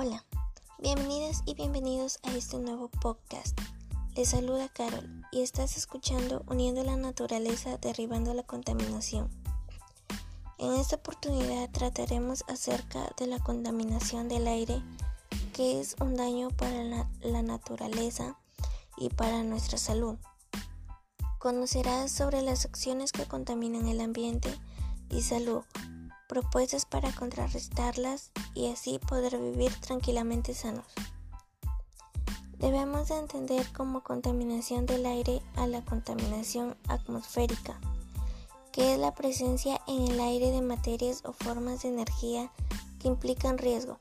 Hola, bienvenidas y bienvenidos a este nuevo podcast. Les saluda Carol y estás escuchando Uniendo la Naturaleza, Derribando la Contaminación. En esta oportunidad trataremos acerca de la contaminación del aire, que es un daño para la, la naturaleza y para nuestra salud. Conocerás sobre las acciones que contaminan el ambiente y salud propuestas para contrarrestarlas y así poder vivir tranquilamente sanos. Debemos de entender como contaminación del aire a la contaminación atmosférica, que es la presencia en el aire de materias o formas de energía que implican riesgo,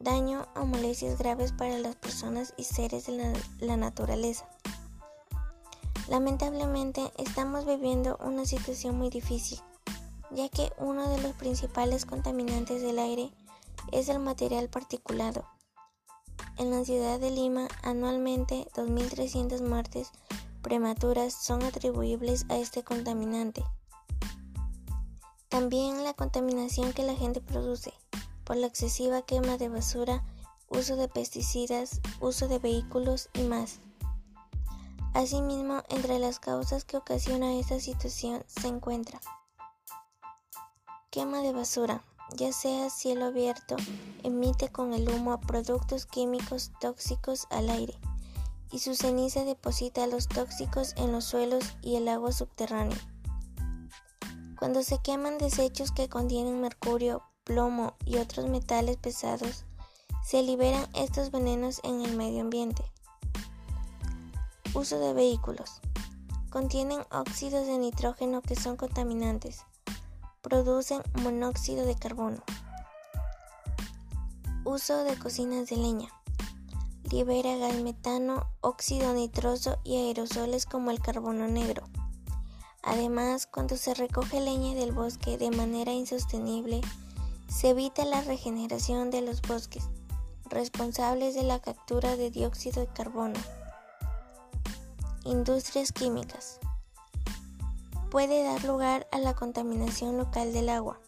daño o molestias graves para las personas y seres de la naturaleza. Lamentablemente estamos viviendo una situación muy difícil ya que uno de los principales contaminantes del aire es el material particulado. En la ciudad de Lima, anualmente 2.300 muertes prematuras son atribuibles a este contaminante. También la contaminación que la gente produce por la excesiva quema de basura, uso de pesticidas, uso de vehículos y más. Asimismo, entre las causas que ocasiona esta situación se encuentra Quema de basura, ya sea cielo abierto, emite con el humo productos químicos tóxicos al aire y su ceniza deposita los tóxicos en los suelos y el agua subterránea. Cuando se queman desechos que contienen mercurio, plomo y otros metales pesados, se liberan estos venenos en el medio ambiente. Uso de vehículos. Contienen óxidos de nitrógeno que son contaminantes producen monóxido de carbono. Uso de cocinas de leña. Libera gas metano, óxido nitroso y aerosoles como el carbono negro. Además, cuando se recoge leña del bosque de manera insostenible, se evita la regeneración de los bosques, responsables de la captura de dióxido de carbono. Industrias químicas puede dar lugar a la contaminación local del agua,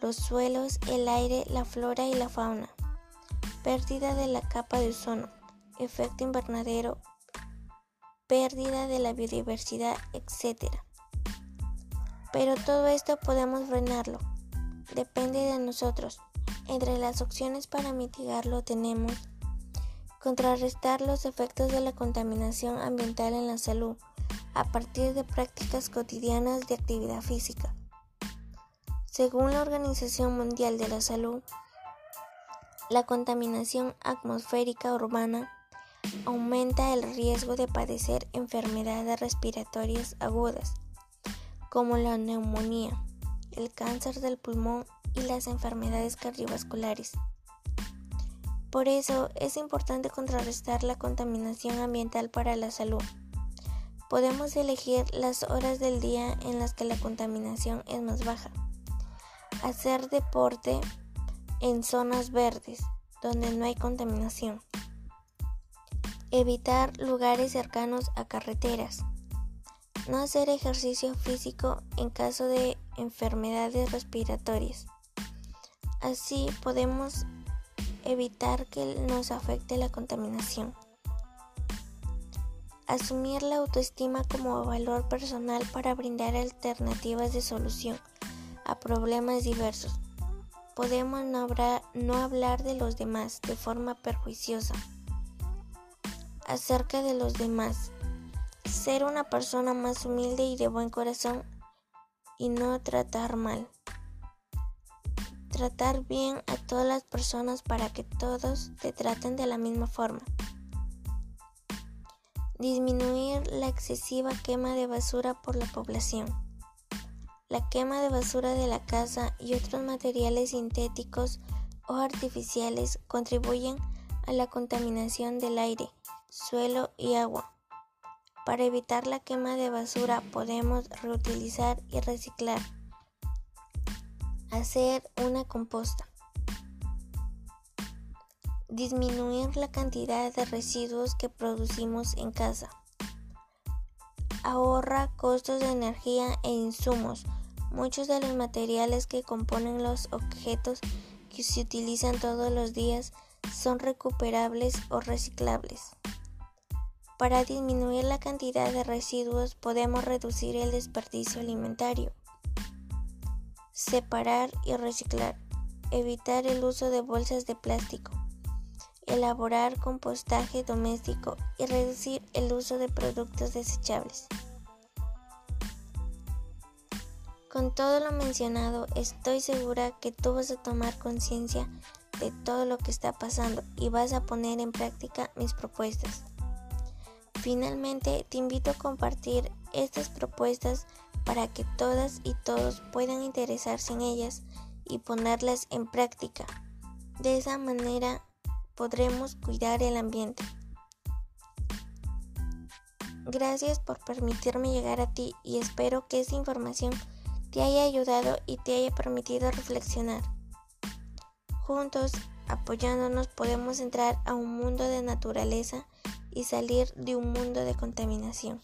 los suelos, el aire, la flora y la fauna, pérdida de la capa de ozono, efecto invernadero, pérdida de la biodiversidad, etc. Pero todo esto podemos frenarlo, depende de nosotros. Entre las opciones para mitigarlo tenemos contrarrestar los efectos de la contaminación ambiental en la salud, a partir de prácticas cotidianas de actividad física. Según la Organización Mundial de la Salud, la contaminación atmosférica urbana aumenta el riesgo de padecer enfermedades respiratorias agudas, como la neumonía, el cáncer del pulmón y las enfermedades cardiovasculares. Por eso es importante contrarrestar la contaminación ambiental para la salud. Podemos elegir las horas del día en las que la contaminación es más baja. Hacer deporte en zonas verdes donde no hay contaminación. Evitar lugares cercanos a carreteras. No hacer ejercicio físico en caso de enfermedades respiratorias. Así podemos evitar que nos afecte la contaminación. Asumir la autoestima como valor personal para brindar alternativas de solución a problemas diversos. Podemos no hablar, de los demás de forma perjuiciosa. Acerca de los demás. Ser una persona más humilde y de buen corazón y no tratar mal. Tratar bien a todas las personas para que todos te traten de la misma forma. Disminuir la excesiva quema de basura por la población. La quema de basura de la casa y otros materiales sintéticos o artificiales contribuyen a la contaminación del aire, suelo y agua. Para evitar la quema de basura podemos reutilizar y reciclar. Hacer una composta disminuir la cantidad de residuos que producimos en casa. Ahorra costos de energía e insumos. Muchos de los materiales que componen los objetos que se utilizan todos los días son recuperables o reciclables. Para disminuir la cantidad de residuos podemos reducir el desperdicio alimentario, separar y reciclar, evitar el uso de bolsas de plástico, elaborar compostaje doméstico y reducir el uso de productos desechables. Con todo lo mencionado, estoy segura que tú vas a tomar conciencia de todo lo que está pasando y vas a poner en práctica mis propuestas. Finalmente, te invito a compartir estas propuestas para que todas y todos puedan interesarse en ellas y ponerlas en práctica. De esa manera podremos cuidar el ambiente. Gracias por permitirme llegar a ti y espero que esta información te haya ayudado y te haya permitido reflexionar. Juntos, apoyándonos, podemos entrar a un mundo de naturaleza y salir de un mundo de contaminación.